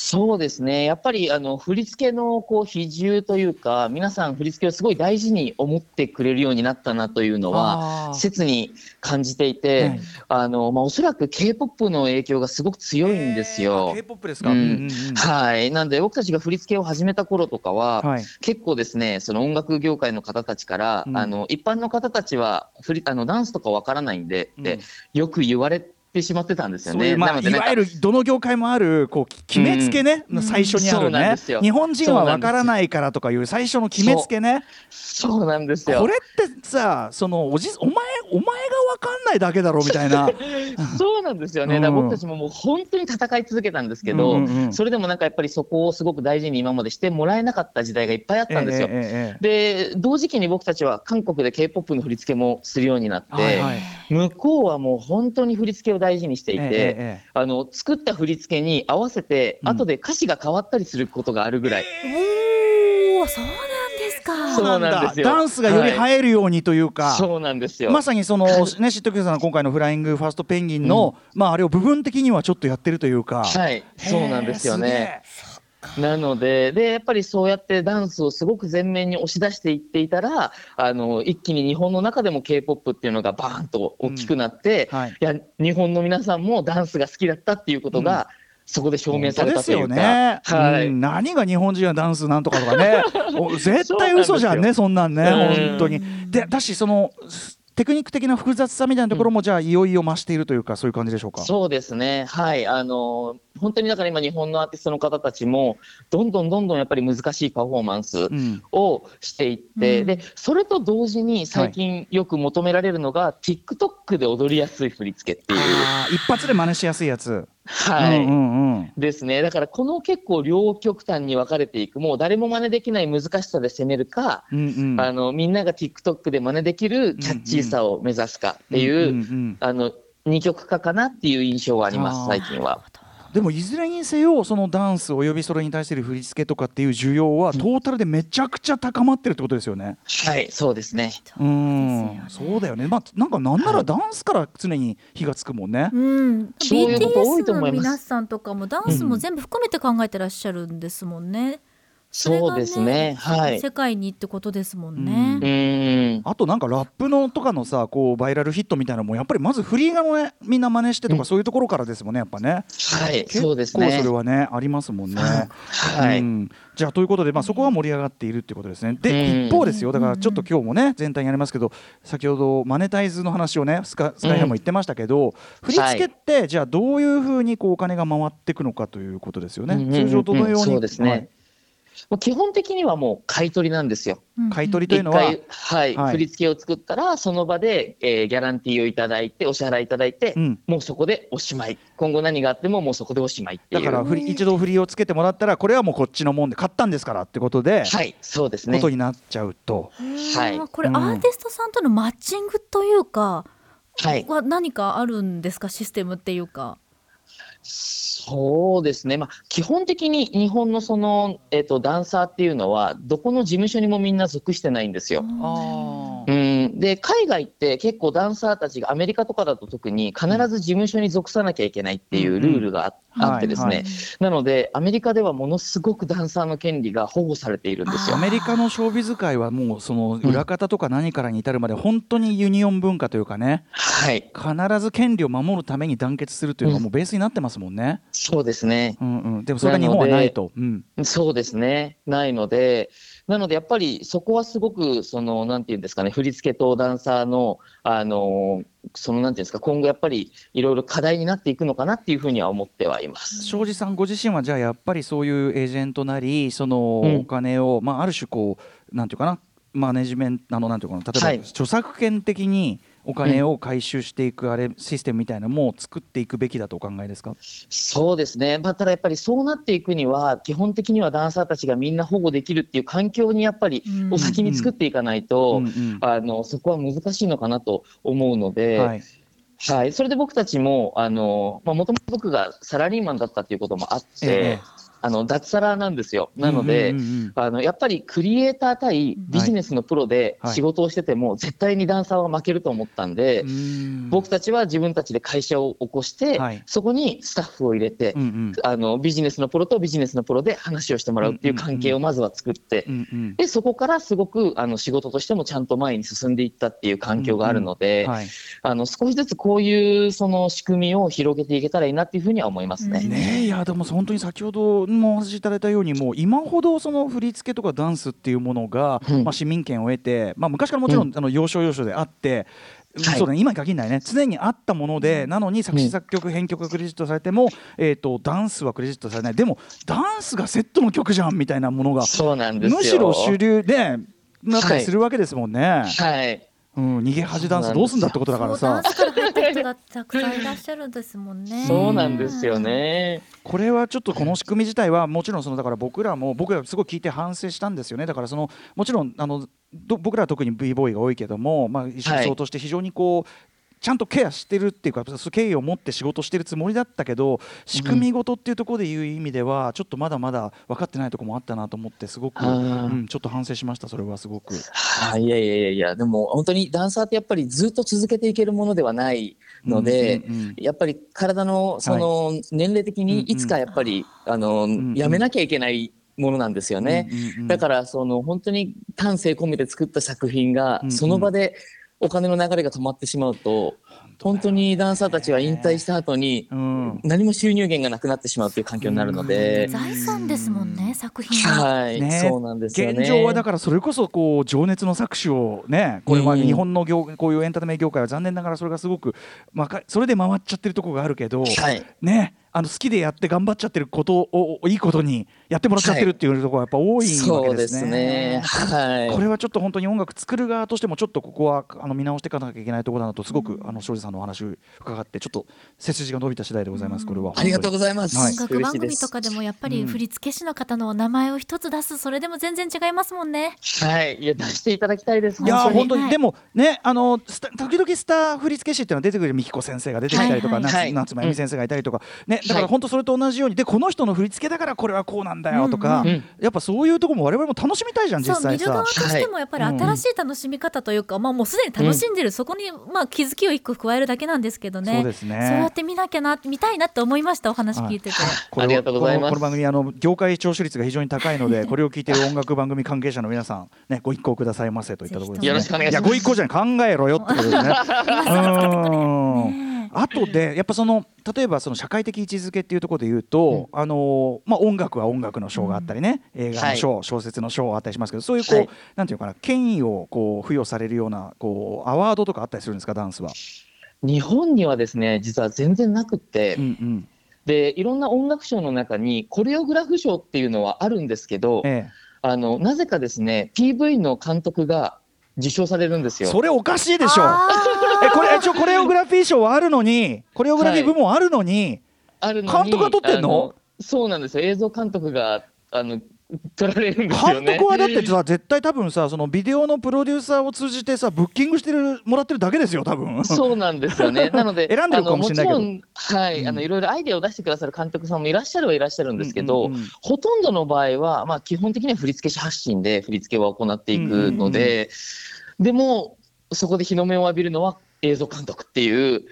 そうですね。やっぱりあの振り付けのこう比重というか、皆さん振り付けをすごい大事に思ってくれるようになったなというのは切に感じていて、はい。あのまあおそらく K-POP の影響がすごく強いんですよ。K-POP ですか、うん。うんうんうん。はい。なんで僕たちが振り付けを始めた頃とかは、はい。結構ですね、その音楽業界の方たちから、うん。あの一般の方たちは振りあのダンスとかわからないんで、うん。よく言われてしまってたんですよね。まあ、いわゆるどの業界もあるこうき決めつけね、うん。最初にあるね。日本人はわからないからとかいう最初の決めつけね。そう。なんですよ。これってさそのおじお前お前がわかんないだけだろみたいな。そうなんですよね。うんだから僕たちももう本当に戦い続けたんですけど、うんうんうん。それでもなんかやっぱりそこをすごく大事に今までしてもらえなかった時代がいっぱいあったんですよ。えええええで同時期に僕たちは韓国で K-POP の振り付けもするようになって、えはいはい。向こうはもう本当に振り付けを大事にしていて、あの作った振り付けに合わせて、うん。後で歌詞が変わったりすることがあるぐらい、おおそうなんですか。そうなんですよ。ダンスがより映えるようにというか、そうなんですよ。まさにその ねシットキューさんの今回のフライングファーストペンギンの、まああれを部分的にはちょっとやってるというか、はい、そうなんですよへね。なのでで、やっぱりそうやってダンスをすごく前面に押し出していっていたら、あの一気に日本の中でも K-POP っていうのがバーンと大きくなって、はい。いや日本の皆さんもダンスが好きだったっていうことが、そこで証明されたというね。か、、はい。うん。何が日本人はダンスなんとかとかね。お絶対嘘じゃんねそんなんねうん。本当に。でだしそのテクニック的な複雑さみたいなところも、じゃあいよいよ増しているというかそういう感じでしょうか？そうですね、はい、あの本当にだから今、日本のアーティストの方たちも、どんどんどんどんやっぱり難しいパフォーマンスうん。をしていって、うん。でそれと同時に最近よく求められるのが、TikTok で踊りやすい振り付けっていう。一発で真似しやすいやつはい。うんうんうんですね。だからこの結構両極端に分かれていく、もう誰も真似できない難しさで攻めるか、うんうんあのみんなが TikTok で真似できるキャッチーさを目指すかっていう、あの二極化かなっていう印象はあります、最近は。でもいずれにせよそのダンスおよびそれに対する振り付けとかっていう需要はトータルでめちゃくちゃ高まってるってことですよね。はい、そうですね。うん、そうだよね。まあなんかなんならダンスから常に火がつくもんね。うん、そういうこと多いと BTS の皆さんとかもダンスも全部含めて考えてらっしゃるんですもんね。それがそうですねはい世界にってことですもんうねう。ーん。あとなんかラップのとかのさこうバイラルヒットみたいなのもやっぱりまずフリーガのねみんな真似してとか、うんそういうところからですもんねやっぱね。はい、結構そうですねそれ。はねありますもんね。はい。うん、じゃあということで、まあ、そこは盛り上がっているっていうことですね。で、うん一方ですよだからちょっと今日もね全体にやりますけど先ほどマネタイズの話をねスカスカイハイも言ってましたけど、振り付けって、じゃあどういうふうにこうお金が回っていくのかということですよね。通常どのように、そうですね。はいもう基本的にはもう買い取りなんですよ。うん買い取りというのは、はい、はい振り付けを作ったら、その場で、えーギャランティーをいただいて、お支払いいただいて、うんもうそこでおしまい。今後何があっても、もうそこでおしまいっていう。だから振り一度振りをつけてもらったらこれはもうこっちのもんで買ったんですからってことで、はい、そうですねこと。になっちゃうと。はいこれ、うんアーティストさんとのマッチングというかはい。は何かあるんですか？システムっていうか。そうですね。まあ、基本的に日本のその、えっ、と、ダンサーっていうのは、どこの事務所にもみんな属してないんですよ。あうん、で海外って結構ダンサーたちがアメリカとかだと特に必ず事務所に属さなきゃいけないっていうルールがあ,、ってですね、なのでアメリカではものすごくダンサーの権利が保護されているんですよア。メリカのショービズ界はもうその裏方とか何からに至るまで本当にユニオン文化というかねはい、必ず権利を守るために団結するというのがもうベースになってますもんね。そうですね。うんうん、でもそれが日本はないと。うんそうですね。ないので、なのでやっぱりそこはすごく、その、なんていうんですかね、振り付けとダンサーの、あの、その、なんていうんですか、今後やっぱりいろいろ課題になっていくのかなっていうふうには思ってはいます。庄司さんご自身はじゃあやっぱりそういうエージェントなりそのうんお金を、まあ、ある種こうなんていうかなマネジメントあのなんていうかな例えば、はい著作権的にお金を回収していくあれ、システムみたいなのも作っていくべきだとお考えですか、そうですね、まあ、ただやっぱりそうなっていくには、基本的にはダンサーたちがみんな保護できるっていう環境にやっぱりうん。お先に作っていかないと、あのそこは難しいのかなと思うので、ははい。いそれで僕たちも、もともと僕がサラリーマンだったっていうこともあって、ええあの脱サラなんですよ。なので、うんうんうんあのやっぱりクリエイター対ビジネスのプロではい。仕事をしてても、絶対にダンサーは負けると思ったんで、うん。僕たちは自分たちで会社を起こして、はい。そこにスタッフを入れて、うんうん。あのビジネスのプロとビジネスのプロで話をしてもらうっていう関係をまずは作って、うんうんでそこからすごくあの仕事としてもちゃんと前に進んでいったっていう環境があるので、はい。あの少しずつこういうその仕組みを広げていけたらいいなっていうふうには思いますね。ねえいやでも本当に先ほどもお話しいただいたようにもう今ほどその振り付けとかダンスっていうものが、うんまあ、市民権を得て、まあ、昔からもちろん、あの要所要所であって。はい。そうだね、今に限らないね。常にあったもので、なのに作詞作曲編曲がクレジットされても、えー、とダンスはクレジットされない。でもダンスがセットの曲じゃんみたいなものがそうなんですよむしろ主流でなったりするわけですもんね、はいうん、逃げ恥ダンスどうすんだってことだからさそうダンスから入った人がたくさんいらっしゃるんですもんね。そうなんですよね。これはちょっとこの仕組み自体はもちろんそのだから僕らも僕らすごい聞いて反省したんですよねだからそのもちろんあのど僕らは特に b ボーイが多いけども、まあ、一はい層として非常にこう、ちゃんとケアしてるっていうか敬意を持って仕事してるつもりだったけど仕組み事っていうところでいう意味ではちょっとまだまだ分かってないところもあったなと思ってすごく、うん、ちょっと反省しましたそれはすごく。はい、いやいやいやいや、でも本当にダンサーってやっぱりずっと続けていけるものではないので、うんうんうんやっぱり体のその年齢的にいつかやっぱり、あの、んやめなきゃいけないものなんですよね。うんうんうん。だからその本当に丹精込めて作った作品がうんうん。その場でお金の流れが止まってしまうと、本当にダンサーたちは引退した後にうん。何も収入源がなくなってしまうという環境になるので、財産ですもんね作品は。はい、ね。そうなんですよね。現状はだからそれこそこう情熱の搾取をねこれはうん。日本の業こういうエンタメ業界は残念ながらそれがすごくまあかそれで回っちゃってるところがあるけどはい、ねあの好きでやって頑張っちゃってることをいいことにやってもらっちゃってるっていうところがやっぱ多いわけですね。そうですね。はい。これはちょっと本当に音楽作る側としてもちょっとここはあの見直していかなきゃいけないところだなとすごくあの庄司さんのお話を伺ってちょっと背筋が伸びた次第でございます。これは。ありがとうございます。はい。音楽番組とかでもやっぱり振付師の方のお名前を一つ出すそれでも全然違いますもんね。はい、いや、出していただきたいです。いやー本当に。はい。でもねあのスタ時々スター振付師っていうのは出てくる美紀子先生が出てきたりとか、はい。夏はい。夏真由美先生がいたりとか、ねだかはいら本当それと同じようにでこの人の振り付けだからこれはこうなんだよとか、うん。うん。やっぱそういうところも我々も楽しみたいじゃん実際。そう見る側さと。してもやっぱり新しい楽しみ方というか、まあもうすでに楽しんでる、そこにまあ気づきを一個加えるだけなんですけどね。そうですね。そうやって見なきゃな見たいなって思いましたお話聞いてて、これをありがとうございます。このこの番組あの業界聴取率が非常に高いので これを聞いている音楽番組関係者の皆さんねご一行くださいませといったところですね。よろしくお願いします。やご一行じゃない。考えろよってことですね。うん。ねあとでやっぱその例えばその社会的位置づけっていうところで言うと、あのまあ音楽は音楽の賞があったりね、映画の賞、小説の賞あったりしますけどそういうこう、はい。なんていうのかな権威をこう付与されるようなこうアワードとかあったりするんですかダンスは。日本にはですね、実は全然なくって、うんうん。で、いろんな音楽賞の中に、コレオグラフ賞っていうのはあるんですけど、えあの、なぜかですね、PV の監督が受賞されるんですえ、よ。それおかしいでしょ。えこれ一応コレオグラフィー賞はあるのにコレオグラフィー部門あるのに、あるのに監督が撮ってんのそうなんですよ。映像監督が、あの、撮られるんですよ監ね。督はだってさ絶対多分さそのビデオのプロデューサーを通じてさブッキングしてるもらってるだけですよ多分。そうなんですよね。なので、選んでるかもしれないけどもちろん、はい、うんあの、いろいろアイデアを出してくださる監督さんもいらっしゃるはいらっしゃるんですけど、うんうんうんほとんどの場合は、まあ、基本的には振付師発信で振り付けを行っていくので、でも、そこで日の目を浴びるのは映像監督っていう、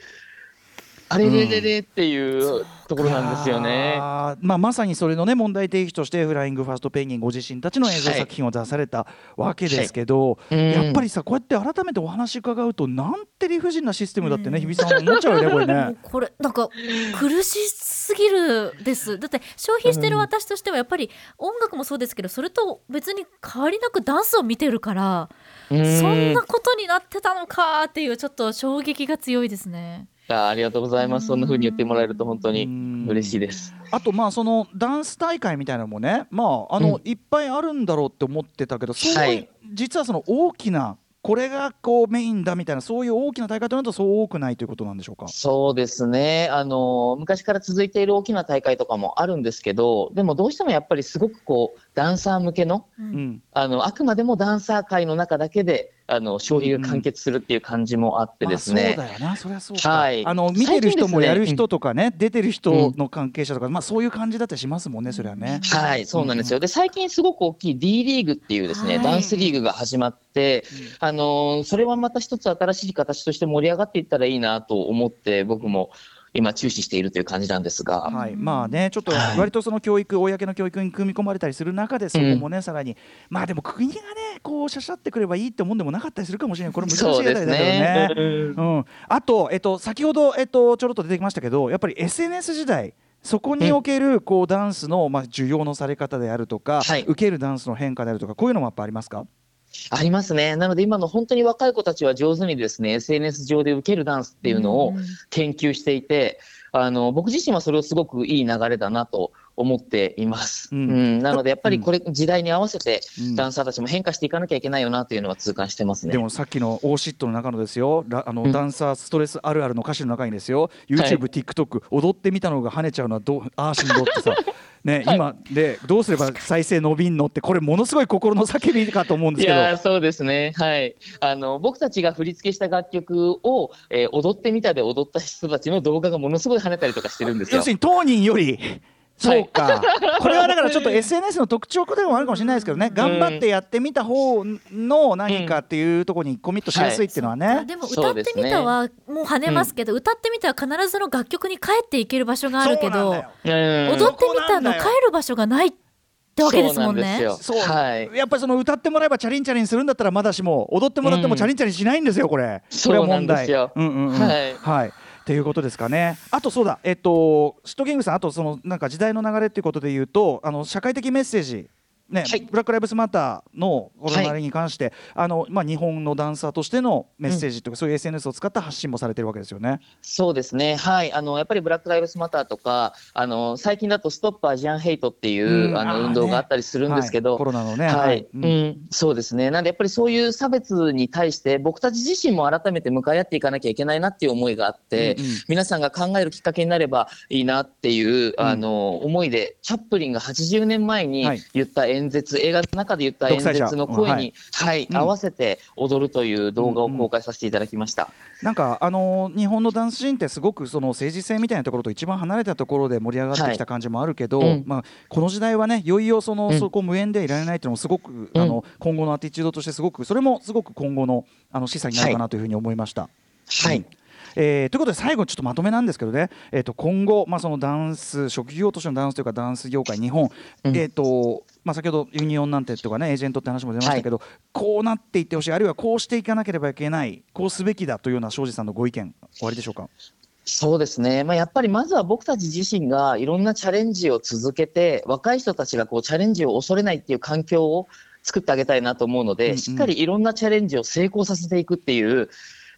あれれれれっていうところなんですよね。あーまあ、まさにそれのね問題提起としてフライングファーストペンギンご自身たちの映像作品を出されたわけですけど、うんやっぱりさこうやって改めてお話伺うとなんて理不尽なシステムだってね、日比さん思っちゃうよねこれもねう。これ なんか苦しすぎるですだって消費してる私としてはやっぱり音楽もそうですけどそれと別に変わりなくダンスを見てるからうんそんなことになってたのかっていうちょっと衝撃が強いですね。あありがとうございます。そんな風に言ってもらえると本当にうん嬉しいです。あとまあそのダンス大会みたいなのもねまああの、うんいっぱいあるんだろうって思ってたけどそう、はい実はその大きなこれがこうメインだみたいなそういう大きな大会となるとそう多くないということなんでしょうか？そうですね。あの、昔から続いている大きな大会とかもあるんですけど、でもどうしてもやっぱりすごくこう、ダンサー向けの、ううんんあの、あくまでもダンサー界の中だけで、あの、消費が完結するっていう感じもあってですね。まあ、そうだよな。そりゃそうか、はい。あの見てる人もやる人とかね出てる人の関係者とか、まあそういう感じだったりしますもんねそれはね。はい、そうなんですよ。で、最近すごく大きい D リーグっていうですね、はい。ダンスリーグが始まって、あのーそれはまた一つ新しい形として盛り上がっていったらいいなと思って、僕も今注視しているという感じなんですが。はい、まあねちょっとはい。割とその教育、公の教育に組み込まれたりする中でそこもね、さらにまあでも国がねこうしゃしゃってくればいいってもんでもなかったりするかもしれないこれ難しいそうですあたりだけどねね。うん、あと、えっと、先ほど、えっと、ちょろっと出てきましたけどやっぱり SNS 時代そこにおけるこうダンスの、まあ、需要のされ方であるとか、はい。受けるダンスの変化であるとかこういうのもやっぱありますか？ありますね。なので今の本当に若い子たちは上手にですね、SNS 上で受けるダンスっていうのをうん研究していて、あの、僕自身はそれをすごくいい流れだなと思っています。ううん。ん。なのでやっぱりこれ、時代に合わせてうん。ダンサーたちも変化していかなきゃいけないよなというのは痛感してますね。でもさっきのオーシットの中のですよ。ラあの、うん。ダンサーストレスあるあるの歌詞の中にですよ。YouTube、TikTok 踊ってみたのが跳ねちゃうのはどうああしんどってさ。ね、今でどうすれば再生伸びんのってこれものすごい心の叫びかと思うんですけど。いやーそうですね、はい、あの僕たちが振り付けした楽曲を、えー踊ってみたで踊った人たちの動画がものすごい跳ねたりとかしてるんですよ。要す。るに当人よりそうか、これはだからちょっと SNS の特徴でもあるかもしれないですけどね。頑張ってやってみた方の何かっていうところにコミットしやすいっていうのはね、でもそう歌ってみたはもう跳ねますけど、歌ってみたは必ずその楽曲に帰っていける場所があるけど踊ってみたの帰る場所がないってわけですもんね。そうなんですよ。そう、はい。やっぱりその歌ってもらえばチャリンチャリンするんだったらまだしも踊ってもらってもうんチャリンチャリンしないんですよこれ、そうこれは問題。なんですようんうんうん。はい。はいっていうことですかね。あとそうだ、えっと、シットキングさん、あとそのなんか時代の流れっていうことで言うと、あの社会的メッセージ。ね、はい。ブラック・ライブズ・マターのこの流れに関して、あのまあ、日本のダンサーとしてのメッセージとか、そういう SNS を使った発信もされてるわけですよね。そうですね、はい、あのやっぱりブラック・ライブスマターとか、あの最近だとストップ・アジアン・ヘイトっていう、うん。あの運動があったりするんですけど、はい。コロナのね。はい、ううん。ん、そうですね、なんでやっぱりそういう差別に対して、僕たち自身も改めて向かい合っていかなきゃいけないなっていう思いがあって、うんうん。皆さんが考えるきっかけになればいいなっていう、あの思いで、チャップリンが80年前にはい。言った演説、映画の中で言った演説の声に、はい。うん合わせて踊るという動画を公開させていただきました。なんかあのー日本のダンスシーンってすごくその政治性みたいなところと一番離れたところで盛り上がってきた感じもあるけど、はい。うん。まあ、この時代はねいよいよその、うん。そこ無縁でいられないっていうのもすごく、うん。あの今後のアティチュードとしてすごくそれもすごく今後のあの示唆になるかなというふうに思いました。はい、うんえーということで最後にちょっとまとめなんですけどね、えー、と今後、まあ、そのダンス職業としてのダンスというかダンス業界日本、うん。えーとまあ、先ほどユニオンなんてとかねエージェントって話も出ましたけど、こうなっていってほしい。あるいはこうしていかなければいけない。こうすべきだというような庄司さんのご意見おありでしょうか？そうですね、まあ、やっぱりまずは僕たち自身がいろんなチャレンジを続けて、若い人たちがこうチャレンジを恐れないっていう環境を作ってあげたいなと思うので、うんうん。しっかりいろんなチャレンジを成功させていくっていう、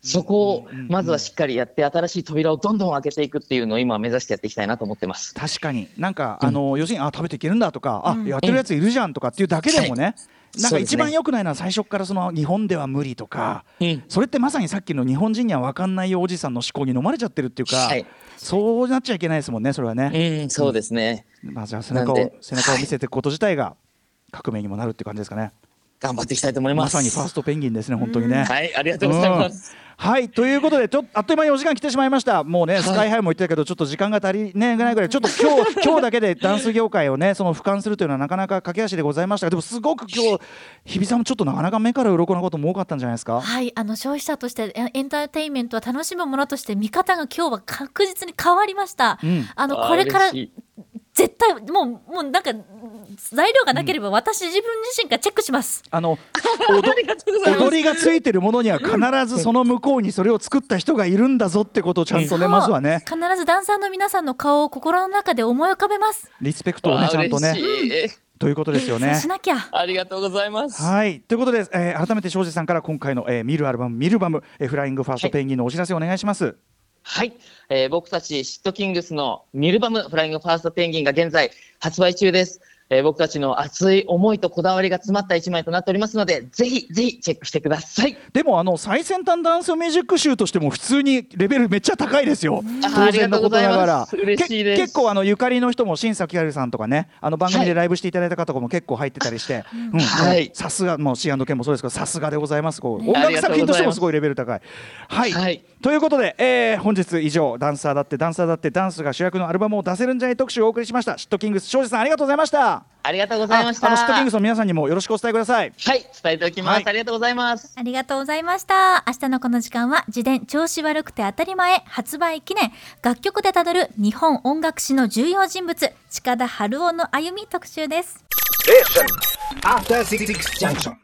そこをまずはしっかりやって、新しい扉をどんどん開けていくっていうのを今、目指してやっていきたいなと思ってます。確かになんか、うんあの要するにあ食べていけるんだとか、うんあやってるやついるじゃんとかっていうだけでもね、なんか一番良くないのは最初からその日本では無理とか、うんそれってまさにさっきの日本人には分かんないよおじさんの思考に飲まれちゃってるっていうか、はいそうなっちゃいけないですもんねそれはね。うん、そうですね。まあ、じゃあ背中を背中を見せていくこと自体が革命にもなるっていう感じですかね。頑張っていきたいと思いまます。さにファーストペンギンですね本当にね。はい、ありがとうございます。はいということでちょっとあっという間にお時間来てしまいました。もうね、スカイハイも言ってたけどちょっと時間が足りねないぐらいちょっと今日今日だけでダンス業界をねその俯瞰するというのはなかなか駆け足でございました。がでもすごく今日日比さんもちょっとなかなか目から鱗なことも多かったんじゃないですか？はい、あの消費者としてエンターテインメントは楽しむものとして見方が今日は確実に変わりました。うん。あのこれから絶対もうもうなんか材料がなければ私自分自身がチェックします。あの 踊ありがついてるものには必ずその向こうにそれを作った人がいるんだぞってことをちゃんとねまずはね必ずダンサーの皆さんの顔を心の中で思い浮かべます。リスペクトをねちゃんとねということですよね。しなきゃ。ありがとうございます。はいということで、えー改めて庄司さんから今回の、えー見るアルバム「見るバム」えーフライングファーストペンギンのお知らせお願いします。はい、えー僕たちシットキングスのミルバムフライングファーストペンギンが現在発売中です。えー僕たちの熱い思いとこだわりが詰まった一枚となっておりますので、ぜひぜひチェックしてください。でもあの最先端ダンスミュージック集としても普通にレベルめっちゃ高いですよ。あ当然のことながら。ありがとうございます。嬉しいです。け結構あのゆかりの人も新崎春さんとかねあの番組でライブしていただいた方とかも結構入ってたりして、うんはい。さすがもう C&K もそうですけどさすがでございます。こう音楽作品としてもすごいレベル高い。はい、はいということで、えー本日以上ダンサーだってダンサーだってダンスが主役のアルバムを出せるんじゃない特集をお送りしましたシットキングス庄司さんありがとうございました。ありがとうございました。ああのシットキングスの皆さんにもよろしくお伝えください。はい、伝えておきます、はいありがとうございます。ありがとうございました。明日のこの時間は自伝調子悪くて当たり前発売記念楽曲でたどる日本音楽史の重要人物近田春夫の歩み特集です。After Six Junction.